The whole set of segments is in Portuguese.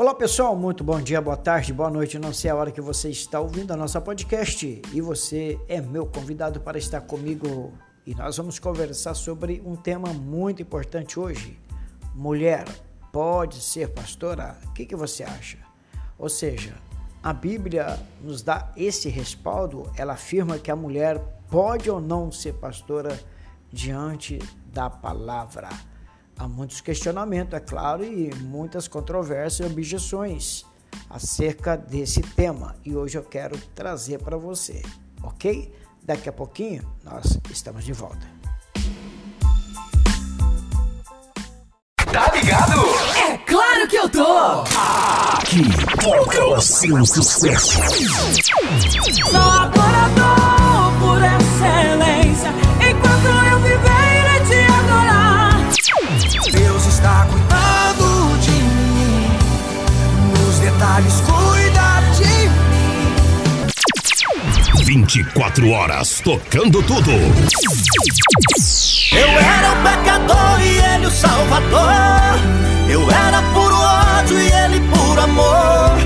Olá pessoal, muito bom dia, boa tarde, boa noite. Não sei a hora que você está ouvindo a nossa podcast e você é meu convidado para estar comigo e nós vamos conversar sobre um tema muito importante hoje. Mulher pode ser pastora? O que, que você acha? Ou seja, a Bíblia nos dá esse respaldo, ela afirma que a mulher pode ou não ser pastora diante da palavra. Há muitos questionamentos, é claro, e muitas controvérsias e objeções acerca desse tema. E hoje eu quero trazer para você, ok? Daqui a pouquinho nós estamos de volta. Tá ligado? É claro que eu tô! Aqui toca o seu sucesso. Sou adorador por excelência, Detalhes, cuida de mim. 24 horas tocando tudo. Eu era o pecador e ele o salvador. Eu era puro ódio e ele puro amor.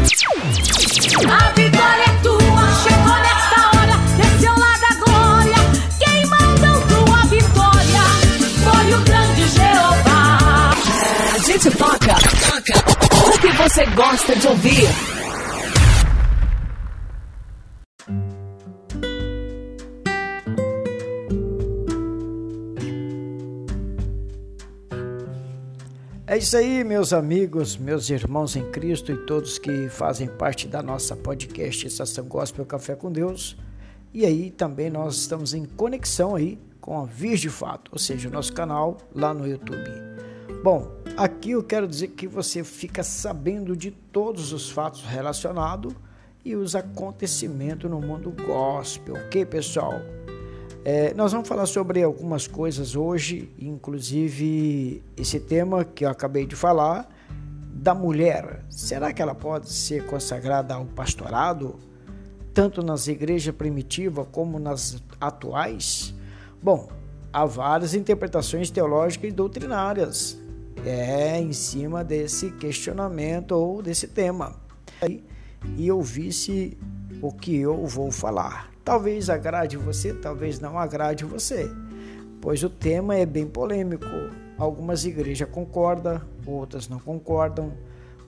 A vitória é tua, chegou nesta hora, desceu lá da glória. Quem mandou tua vitória foi o grande Jeová. A gente toca, você gosta de ouvir. É isso aí, meus amigos, meus irmãos em Cristo e todos que fazem parte da nossa podcast Estação Gospel Café com Deus. E aí também nós estamos em conexão aí com a Vir de Fato, ou seja, o nosso canal lá no YouTube. Bom, aqui eu quero dizer que você fica sabendo de todos os fatos relacionados e os acontecimentos no mundo gospel, ok, pessoal? É, nós vamos falar sobre algumas coisas hoje, inclusive esse tema que eu acabei de falar, da mulher. Será que ela pode ser consagrada ao pastorado, tanto nas igrejas primitivas como nas atuais? Bom, há várias interpretações teológicas e doutrinárias é, em cima desse questionamento ou desse tema. E eu visse o que eu vou falar. Talvez agrade você, talvez não agrade você, pois o tema é bem polêmico. Algumas igrejas concordam, outras não concordam,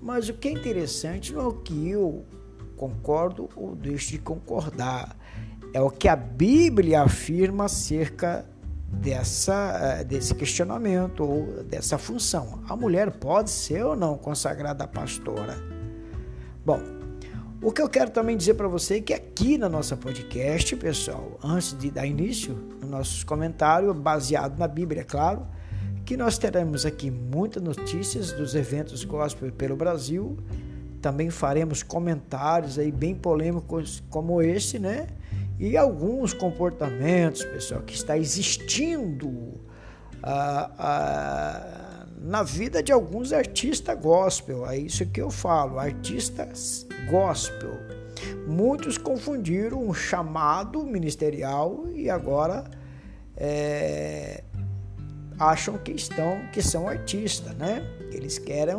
mas o que é interessante não é o que eu concordo ou deixo de concordar, é o que a Bíblia afirma acerca dessa, desse questionamento ou dessa função. A mulher pode ser ou não consagrada pastora? Bom, o que eu quero também dizer para você é que aqui na nossa podcast, pessoal, antes de dar início no nossos comentários, baseado na Bíblia, é claro, que nós teremos aqui muitas notícias dos eventos gospel pelo Brasil. Também faremos comentários aí bem polêmicos como esse, né? E alguns comportamentos, pessoal, que está existindo ah, ah, na vida de alguns artistas gospel. É isso que eu falo, artistas gospel. Muitos confundiram um chamado ministerial e agora é, acham que estão que são artistas, né? Eles querem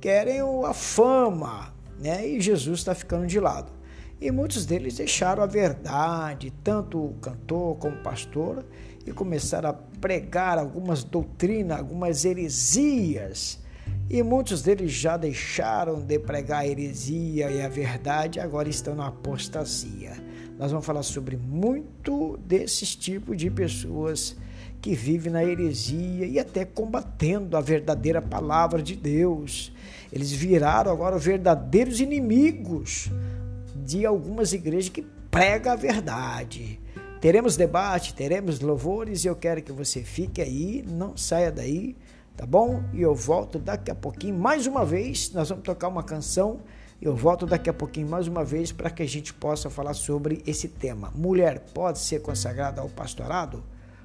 querem a fama, né? E Jesus está ficando de lado. E muitos deles deixaram a verdade, tanto cantor como pastor, e começaram a pregar algumas doutrinas, algumas heresias e muitos deles já deixaram de pregar a heresia e a verdade, agora estão na apostasia. Nós vamos falar sobre muito desses tipos de pessoas que vivem na heresia e até combatendo a verdadeira palavra de Deus. Eles viraram agora verdadeiros inimigos de algumas igrejas que pregam a verdade. Teremos debate, teremos louvores e eu quero que você fique aí, não saia daí tá bom? E eu volto daqui a pouquinho mais uma vez. Nós vamos tocar uma canção. Eu volto daqui a pouquinho mais uma vez para que a gente possa falar sobre esse tema. Mulher pode ser consagrada ao pastorado?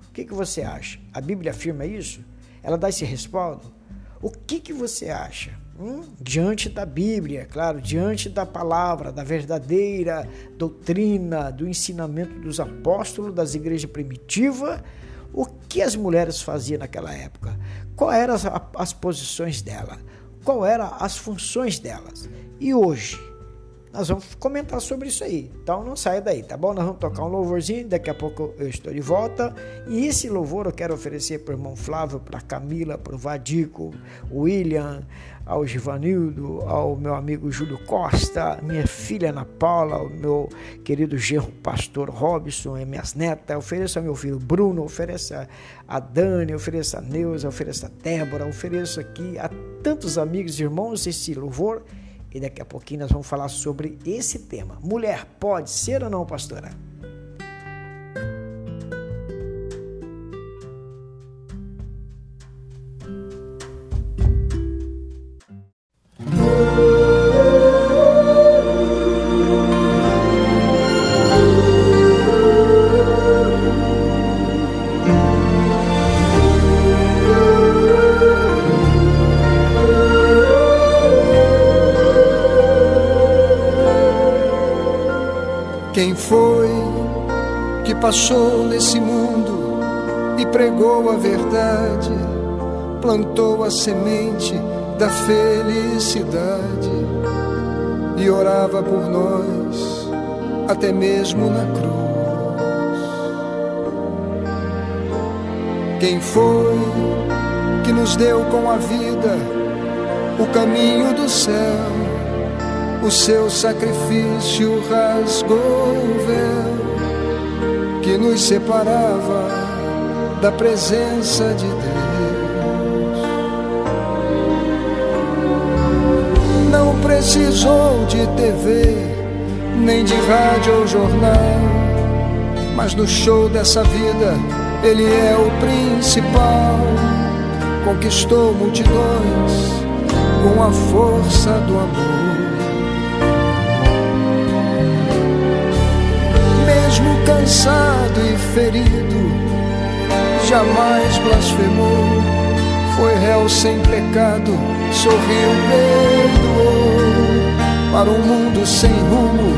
O que, que você acha? A Bíblia afirma isso? Ela dá esse respaldo? O que, que você acha? Hum? Diante da Bíblia, claro, diante da palavra, da verdadeira doutrina, do ensinamento dos apóstolos, das igrejas primitivas, o que as mulheres faziam naquela época? Quais eram as, as posições dela? qual eram as funções delas. E hoje, nós vamos comentar sobre isso aí. Então não saia daí, tá bom? Nós vamos tocar um louvorzinho, daqui a pouco eu estou de volta. E esse louvor eu quero oferecer para o irmão Flávio, para Camila, para o Vadico, William, ao Givanildo, ao meu amigo Júlio Costa, minha filha Ana Paula, o meu querido genro pastor Robson, e minhas netas. Ofereço ao meu filho Bruno, ofereço a Dani, ofereço a Neuza, ofereço a Débora, ofereço aqui a tantos amigos e irmãos esse louvor e daqui a pouquinho nós vamos falar sobre esse tema. Mulher pode ser ou não, pastora? Passou nesse mundo e pregou a verdade, plantou a semente da felicidade e orava por nós, até mesmo na cruz. Quem foi que nos deu com a vida o caminho do céu? O seu sacrifício rasgou o véu que nos separava da presença de Deus. Não precisou de TV, nem de rádio ou jornal, mas no show dessa vida ele é o principal. Conquistou multidões com a força do amor. Mesmo cansado e ferido, jamais blasfemou. Foi réu sem pecado, sorriu, perdoou. Para um mundo sem rumo,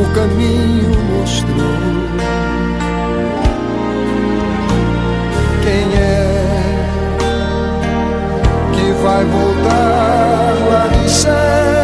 o caminho mostrou. Quem é que vai voltar lá do céu?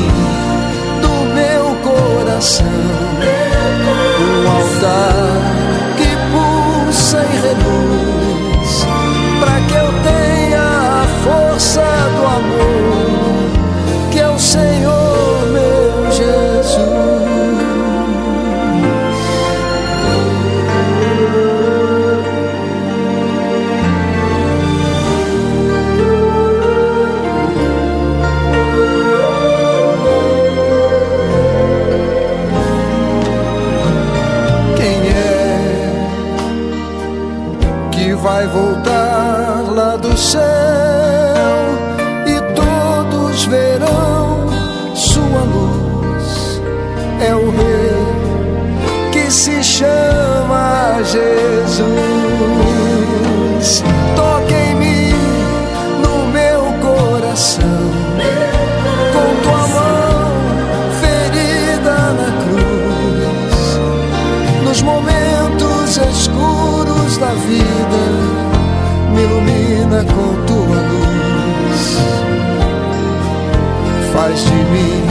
Faz de mim,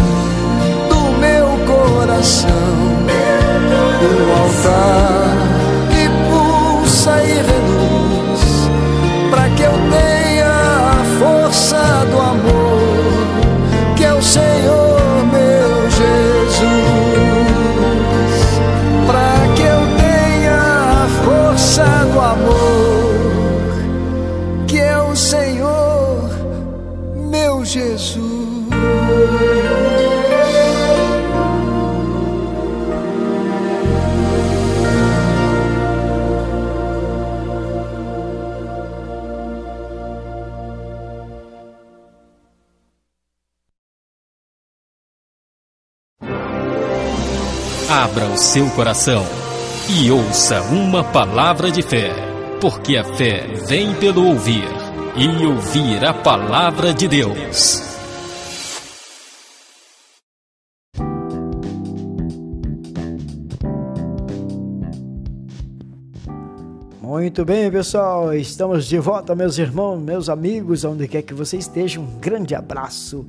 do meu coração, um altar seu coração e ouça uma palavra de fé, porque a fé vem pelo ouvir e ouvir a palavra de Deus. Muito bem, pessoal, estamos de volta, meus irmãos, meus amigos, onde quer que você esteja, um grande abraço.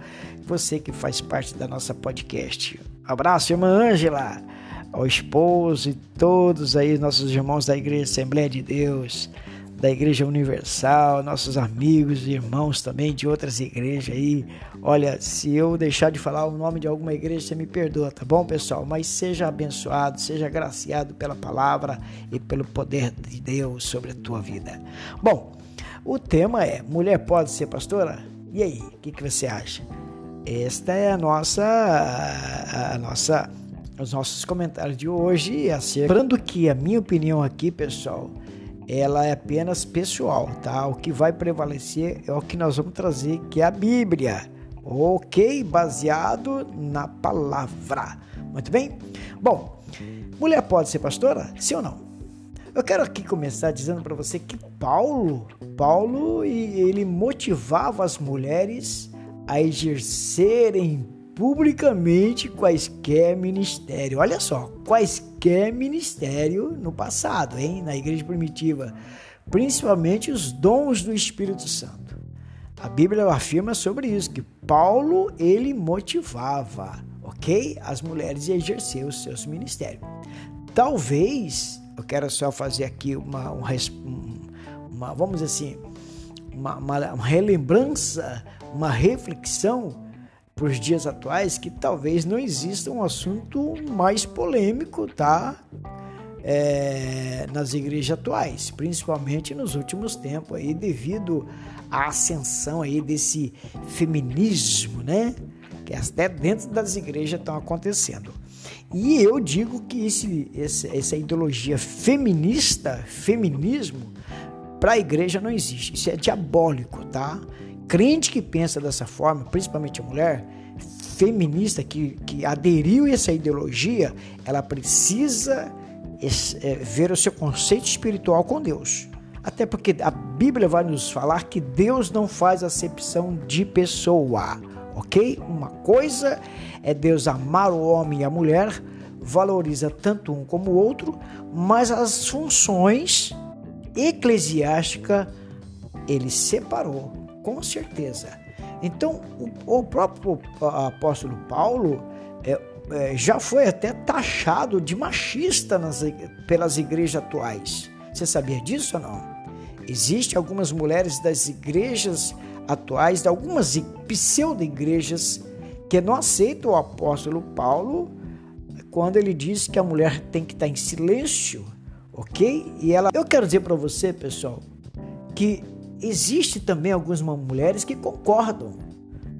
Você que faz parte da nossa podcast. Abraço, irmã Ângela, ao esposo e todos aí, nossos irmãos da Igreja Assembleia de Deus, da Igreja Universal, nossos amigos e irmãos também de outras igrejas aí. Olha, se eu deixar de falar o nome de alguma igreja, você me perdoa, tá bom, pessoal? Mas seja abençoado, seja agraciado pela palavra e pelo poder de Deus sobre a tua vida. Bom, o tema é: mulher pode ser pastora? E aí, o que, que você acha? Esta é a nossa, a nossa, os nossos comentários de hoje. Lembrando que a minha opinião aqui, pessoal, ela é apenas pessoal, tá? O que vai prevalecer é o que nós vamos trazer, que é a Bíblia, ok? Baseado na palavra. Muito bem? Bom, mulher pode ser pastora? Sim ou não? Eu quero aqui começar dizendo para você que Paulo, Paulo, ele motivava as mulheres a exercerem publicamente quaisquer ministério. Olha só, quaisquer ministério no passado, hein, na igreja primitiva, principalmente os dons do Espírito Santo. A Bíblia afirma sobre isso que Paulo ele motivava, ok, as mulheres a exercer os seus ministérios. Talvez eu quero só fazer aqui uma, uma, vamos assim, uma, uma relembrança, uma reflexão para os dias atuais que talvez não exista um assunto mais polêmico, tá? É, nas igrejas atuais, principalmente nos últimos tempos aí, devido à ascensão aí desse feminismo, né? Que até dentro das igrejas estão acontecendo. E eu digo que esse, esse, essa ideologia feminista, feminismo, para a igreja não existe. Isso é diabólico, tá? Crente que pensa dessa forma, principalmente a mulher feminista que, que aderiu a essa ideologia, ela precisa é, ver o seu conceito espiritual com Deus. Até porque a Bíblia vai nos falar que Deus não faz acepção de pessoa, ok? Uma coisa é Deus amar o homem e a mulher, valoriza tanto um como o outro, mas as funções eclesiásticas ele separou com certeza. Então, o, o próprio apóstolo Paulo é, é, já foi até taxado de machista nas, pelas igrejas atuais. Você sabia disso ou não? Existem algumas mulheres das igrejas atuais, de algumas pseudo-igrejas, que não aceitam o apóstolo Paulo quando ele diz que a mulher tem que estar em silêncio, ok? E ela, eu quero dizer para você, pessoal, que existe também algumas mulheres que concordam,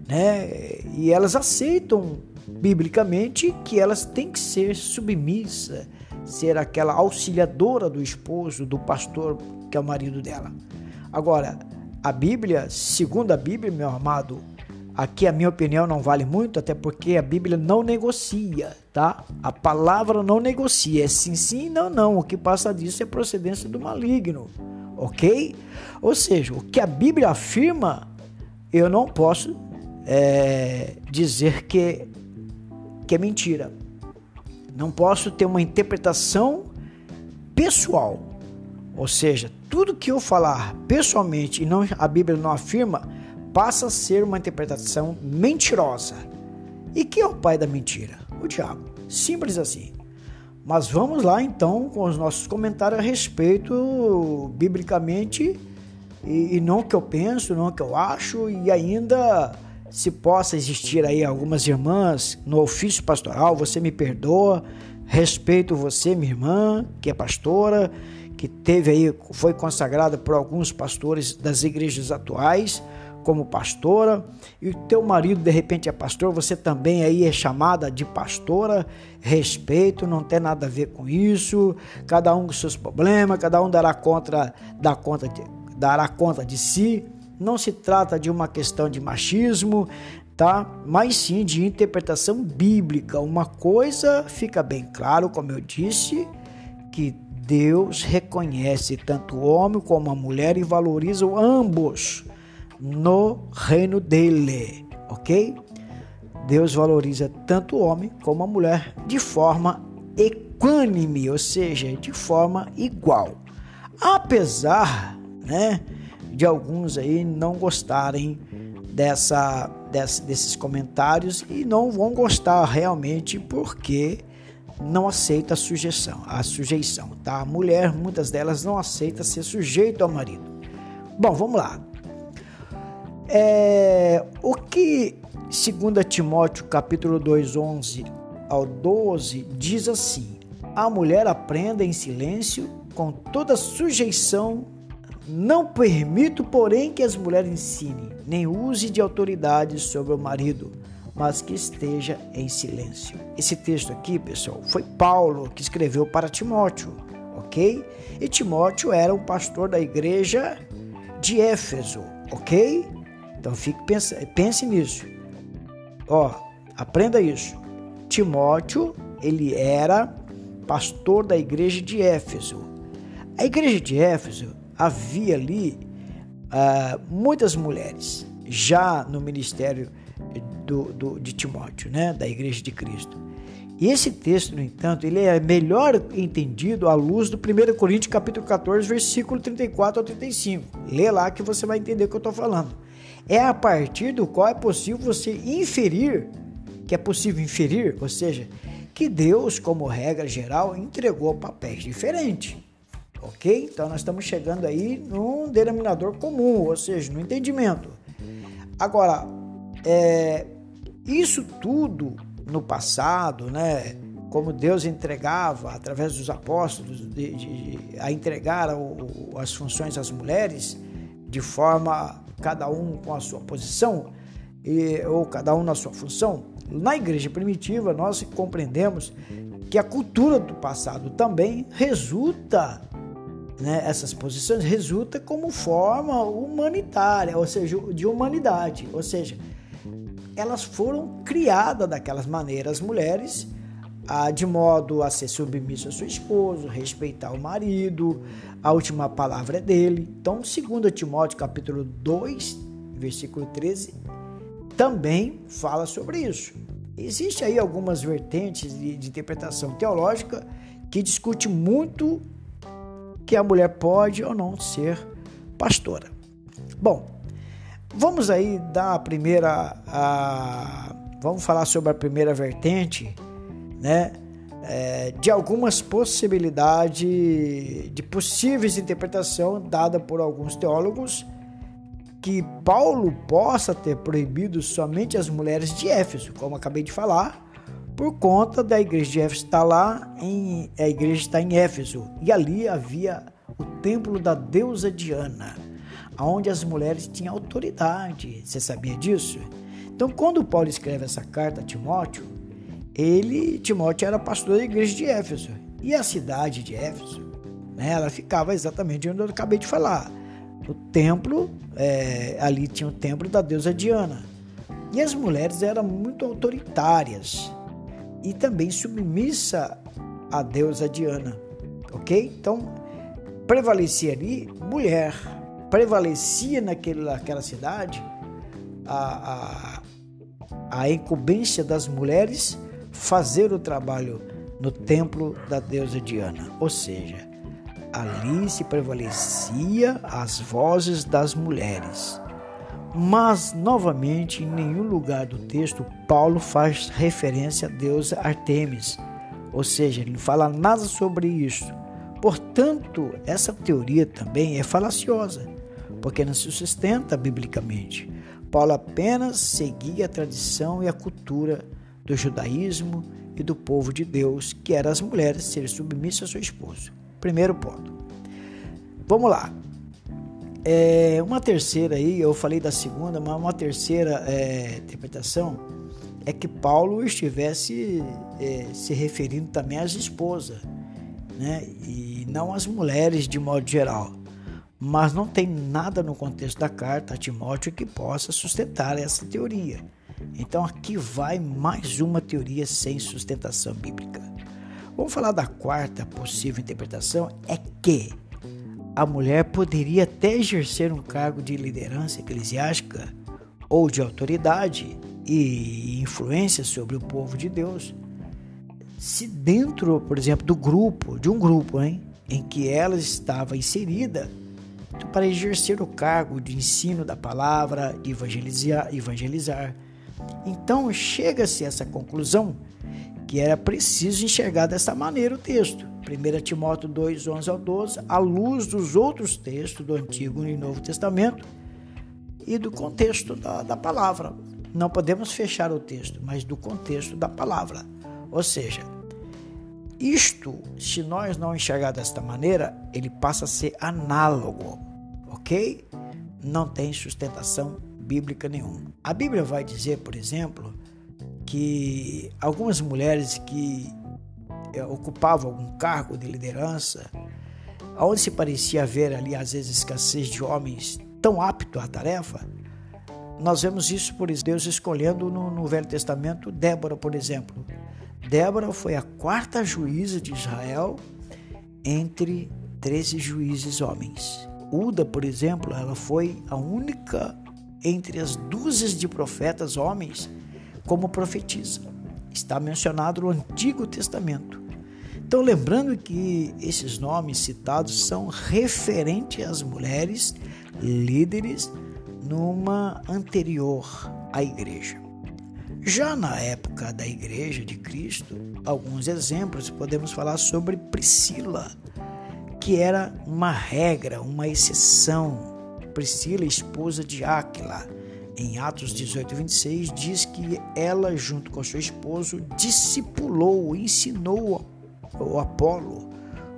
né? E elas aceitam biblicamente que elas têm que ser submissa, ser aquela auxiliadora do esposo, do pastor que é o marido dela. Agora, a Bíblia, segundo a Bíblia, meu amado, aqui a minha opinião não vale muito, até porque a Bíblia não negocia, tá? A palavra não negocia, é sim, sim, não, não. O que passa disso é procedência do maligno ok? Ou seja, o que a Bíblia afirma, eu não posso é, dizer que, que é mentira. Não posso ter uma interpretação pessoal. Ou seja, tudo que eu falar pessoalmente e não, a Bíblia não afirma, passa a ser uma interpretação mentirosa. E quem é o pai da mentira? O diabo. Simples assim. Mas vamos lá então com os nossos comentários a respeito, biblicamente, e, e não que eu penso, não que eu acho, e ainda se possa existir aí algumas irmãs no ofício pastoral, você me perdoa, respeito você, minha irmã, que é pastora, que teve aí, foi consagrada por alguns pastores das igrejas atuais como pastora, e teu marido de repente é pastor, você também aí é chamada de pastora, respeito, não tem nada a ver com isso, cada um com seus problemas, cada um dará conta, dará conta de, dará conta de si, não se trata de uma questão de machismo, tá? Mas sim de interpretação bíblica. Uma coisa fica bem claro, como eu disse, que Deus reconhece tanto o homem como a mulher e valoriza ambos no reino dele, ok? Deus valoriza tanto o homem como a mulher de forma equânime, ou seja, de forma igual. Apesar, né, de alguns aí não gostarem dessa, dessa desses comentários e não vão gostar realmente porque não aceita a sujeição, a sujeição, tá? A mulher, muitas delas não aceita ser sujeito ao marido. Bom, vamos lá. É, o que 2 Timóteo capítulo 2, 11 ao 12 diz assim: A mulher aprenda em silêncio, com toda sujeição. Não permito, porém, que as mulheres ensinem, nem use de autoridade sobre o marido, mas que esteja em silêncio. Esse texto aqui, pessoal, foi Paulo que escreveu para Timóteo, ok? E Timóteo era um pastor da igreja de Éfeso, ok? Então fique pense, pense nisso. Ó, aprenda isso. Timóteo, ele era pastor da igreja de Éfeso. A igreja de Éfeso havia ali uh, muitas mulheres já no ministério do, do, de Timóteo, né, da igreja de Cristo. E esse texto, no entanto, ele é melhor entendido à luz do 1 Coríntios capítulo 14, versículo 34 ao 35. Lê lá que você vai entender o que eu estou falando. É a partir do qual é possível você inferir, que é possível inferir, ou seja, que Deus, como regra geral, entregou papéis diferentes. Ok? Então nós estamos chegando aí num denominador comum, ou seja, no entendimento. Agora, é, isso tudo no passado, né? Como Deus entregava através dos apóstolos de, de, a entregar o, as funções às mulheres de forma cada um com a sua posição e, ou cada um na sua função. Na igreja primitiva nós compreendemos que a cultura do passado também resulta né, essas posições resulta como forma humanitária, ou seja, de humanidade, ou seja, elas foram criadas daquelas maneiras, as mulheres, ah, de modo a ser submissa ao seu esposo, respeitar o marido, a última palavra é dele. Então, 2 Timóteo capítulo 2, versículo 13, também fala sobre isso. Existe aí algumas vertentes de, de interpretação teológica que discute muito que a mulher pode ou não ser pastora. Bom, vamos aí dar a primeira, a, vamos falar sobre a primeira vertente, né? É, de algumas possibilidades de possíveis interpretação dada por alguns teólogos que Paulo possa ter proibido somente as mulheres de Éfeso, como acabei de falar, por conta da igreja de Éfeso estar lá, em, a igreja está em Éfeso, e ali havia o templo da deusa Diana, onde as mulheres tinham autoridade. Você sabia disso? Então, quando Paulo escreve essa carta a Timóteo, ele, Timóteo era pastor da igreja de Éfeso, e a cidade de Éfeso, né, ela ficava exatamente onde eu acabei de falar. O templo, é, ali tinha o templo da deusa Diana. E as mulheres eram muito autoritárias e também submissa à deusa Diana, ok? Então, prevalecia ali mulher, prevalecia naquele, naquela cidade a, a, a incumbência das mulheres fazer o trabalho no templo da deusa Diana, ou seja, ali se prevalecia as vozes das mulheres. Mas, novamente, em nenhum lugar do texto Paulo faz referência a deusa Artemis, ou seja, ele não fala nada sobre isso. Portanto, essa teoria também é falaciosa, porque não se sustenta biblicamente. Paulo apenas seguia a tradição e a cultura do judaísmo e do povo de Deus, que era as mulheres serem submissas ao seu esposo. Primeiro ponto. Vamos lá. É, uma terceira aí, eu falei da segunda, mas uma terceira é, interpretação é que Paulo estivesse é, se referindo também às esposas, né? E não às mulheres de modo geral. Mas não tem nada no contexto da carta a Timóteo que possa sustentar essa teoria. Então aqui vai mais uma teoria sem sustentação bíblica. Vamos falar da quarta possível interpretação é que a mulher poderia até exercer um cargo de liderança eclesiástica ou de autoridade e influência sobre o povo de Deus, se dentro, por exemplo, do grupo, de um grupo, hein, em que ela estava inserida, para exercer o cargo de ensino da palavra, evangelizar, evangelizar. Então chega-se a essa conclusão que era preciso enxergar dessa maneira o texto. 1 Timóteo 2, 11 ao 12, à luz dos outros textos do Antigo e Novo Testamento e do contexto da, da palavra. Não podemos fechar o texto, mas do contexto da palavra. Ou seja, isto, se nós não enxergar desta maneira, ele passa a ser análogo, ok? Não tem sustentação bíblica nenhuma. A Bíblia vai dizer, por exemplo, que algumas mulheres que eh, ocupavam algum cargo de liderança, onde se parecia haver ali às vezes escassez de homens tão aptos à tarefa, nós vemos isso por Deus escolhendo no, no Velho Testamento Débora, por exemplo. Débora foi a quarta juíza de Israel entre 13 juízes homens. Uda, por exemplo, ela foi a única entre as dúzias de profetas homens como profetiza. Está mencionado no Antigo Testamento. Então, lembrando que esses nomes citados são referentes às mulheres líderes numa anterior à igreja. Já na época da igreja de Cristo, alguns exemplos podemos falar sobre Priscila, que era uma regra, uma exceção. Priscila, esposa de Áquila, em Atos 18, 26, diz que ela, junto com seu esposo, discipulou, ensinou o Apolo.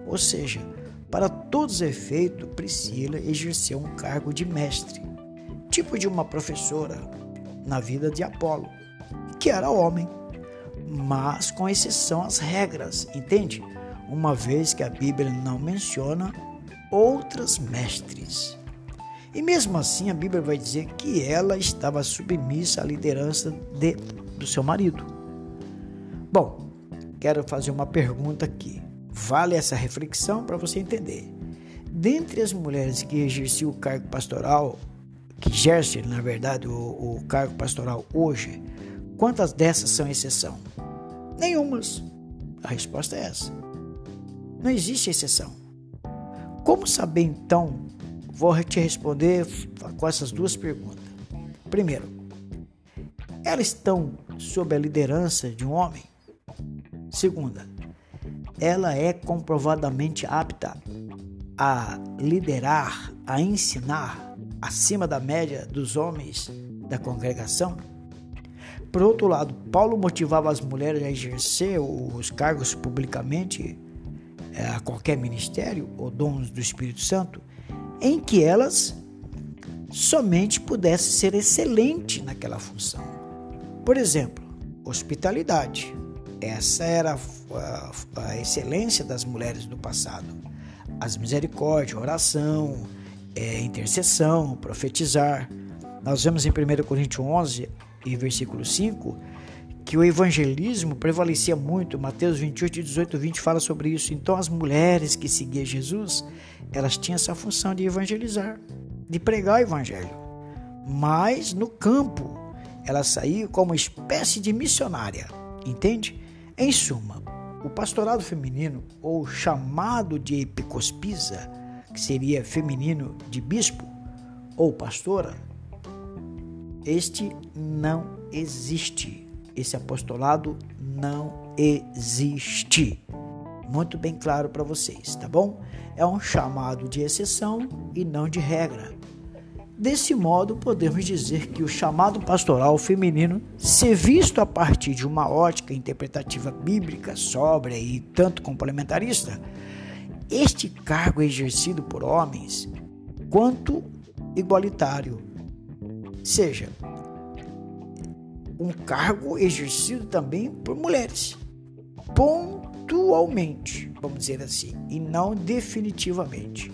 Ou seja, para todos os efeitos, Priscila exerceu um cargo de mestre, tipo de uma professora na vida de Apolo, que era homem, mas com exceção às regras, entende? Uma vez que a Bíblia não menciona outras mestres. E mesmo assim, a Bíblia vai dizer que ela estava submissa à liderança de, do seu marido. Bom, quero fazer uma pergunta aqui. Vale essa reflexão para você entender. Dentre as mulheres que exerciam o cargo pastoral, que exercem, na verdade, o, o cargo pastoral hoje, quantas dessas são exceção? Nenhumas. A resposta é essa. Não existe exceção. Como saber então Vou te responder com essas duas perguntas. Primeiro, elas estão sob a liderança de um homem? Segunda, ela é comprovadamente apta a liderar, a ensinar acima da média dos homens da congregação? Por outro lado, Paulo motivava as mulheres a exercer os cargos publicamente eh, a qualquer ministério ou dons do Espírito Santo em que elas somente pudessem ser excelentes naquela função. Por exemplo, hospitalidade. Essa era a, a excelência das mulheres do passado. As misericórdias, oração, é, intercessão, profetizar. Nós vemos em 1 Coríntios 11 e versículo 5 que o evangelismo prevalecia muito. Mateus 28, 18, 20 fala sobre isso. Então, as mulheres que seguiam Jesus, elas tinham essa função de evangelizar, de pregar o evangelho. Mas no campo, elas saíam como espécie de missionária, entende? Em suma, o pastorado feminino, ou chamado de epicospisa, que seria feminino de bispo ou pastora, este não existe esse apostolado não existe. Muito bem claro para vocês, tá bom? É um chamado de exceção e não de regra. Desse modo, podemos dizer que o chamado pastoral feminino, se visto a partir de uma ótica interpretativa bíblica sóbria e tanto complementarista, este cargo é exercido por homens quanto igualitário, seja um cargo exercido também por mulheres, pontualmente, vamos dizer assim, e não definitivamente.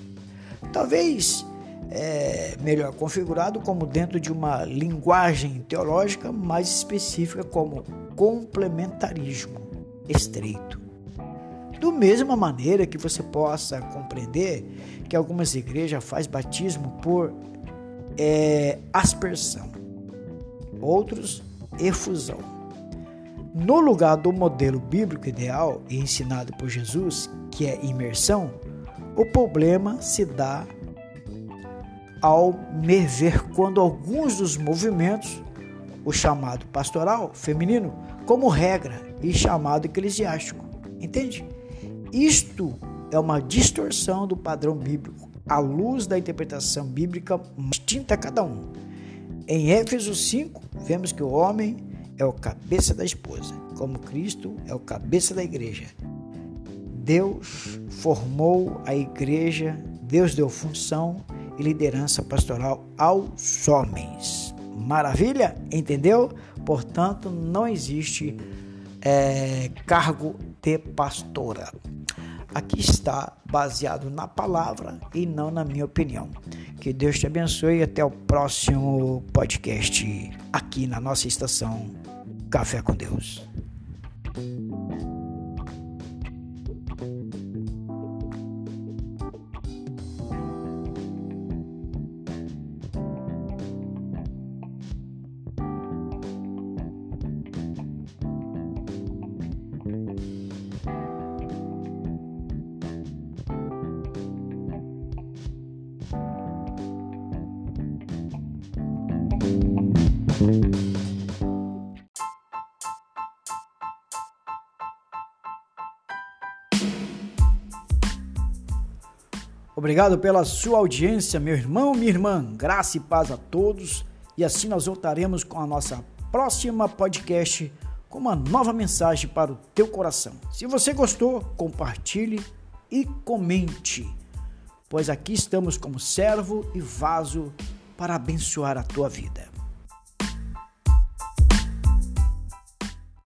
Talvez é, melhor configurado como dentro de uma linguagem teológica mais específica como complementarismo estreito. Do mesma maneira que você possa compreender que algumas igrejas faz batismo por é, aspersão, outros efusão. No lugar do modelo bíblico ideal e ensinado por Jesus, que é imersão, o problema se dá ao me ver quando alguns dos movimentos, o chamado pastoral feminino, como regra e chamado eclesiástico. Entende? Isto é uma distorção do padrão bíblico, à luz da interpretação bíblica distinta a cada um. Em Éfesos 5, vemos que o homem é o cabeça da esposa, como Cristo é o cabeça da igreja. Deus formou a igreja, Deus deu função e liderança pastoral aos homens. Maravilha? Entendeu? Portanto, não existe é, cargo de pastora. Aqui está baseado na palavra e não na minha opinião. Que Deus te abençoe e até o próximo podcast aqui na nossa estação Café com Deus. Obrigado pela sua audiência, meu irmão, minha irmã. Graça e paz a todos. E assim nós voltaremos com a nossa próxima podcast com uma nova mensagem para o teu coração. Se você gostou, compartilhe e comente, pois aqui estamos como servo e vaso para abençoar a tua vida.